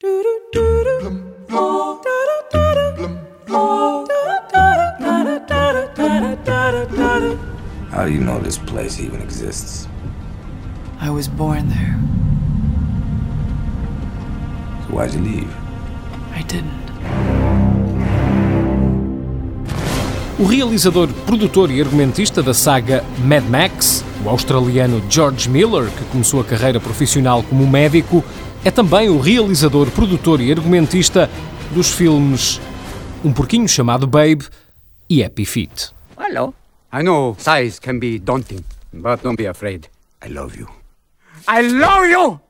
How do you know this place even exists? I was born there. So why'd you leave? I didn't. O realizador, produtor e argumentista da saga Mad Max, o australiano George Miller, que começou a carreira profissional como médico, é também o realizador, produtor e argumentista dos filmes Um Porquinho Chamado Babe e Happy Feet. Hello. I know size can be daunting, but don't be afraid. I love you. I love you!